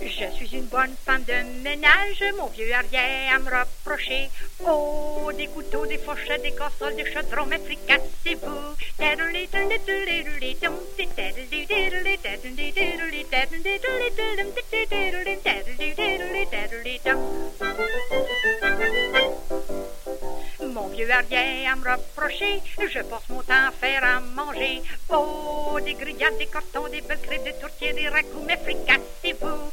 Je suis une bonne femme de ménage, mon vieux arrière à me reprocher. Oh, des couteaux, des fourchettes, des casseroles, des chaudrons, mais fricassez-vous. Mon vieux arrière à me reprocher, je passe mon temps à faire à manger. Oh, des grillades, des cartons, des belles crêpes, des tourtières, des raccoons, mais fricassez-vous.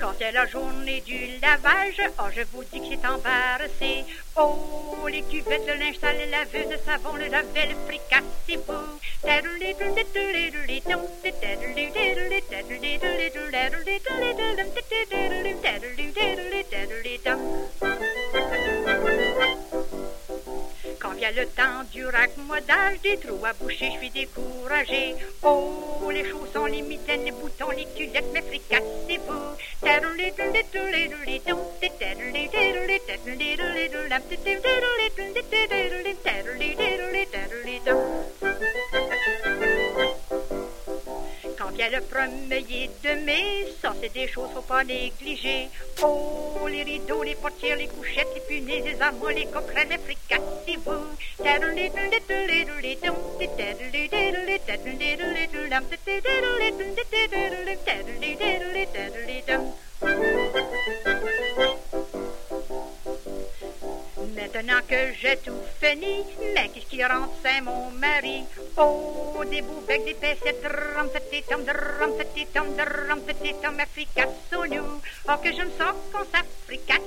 Quand c'est la journée du lavage, oh je vous dis que c'est embarrassé. Oh, les cuvettes, le linge sale, la laveuse de savon, le lavet, le fricassez-vous. Quand vient le temps du raccommodage, des trous à boucher, je suis découragé. Oh, les chaussons, les mitaines, les boutons, les culottes, mais fricassez-vous. Vient le premier de mai, ça c'est des choses faut pas négliger. Oh, les rideaux, les portières, les couchettes, les punaises, les armoires, les coquerelles, les fricassez-vous. Maintenant que j'ai tout fini, mais qu'est-ce qui c'est mon mari? Oh, des boubecs, des paissettes, drum, petit tom, drum, petit tom, drum, petit. Oh, que je me sens qu'on s'africasse.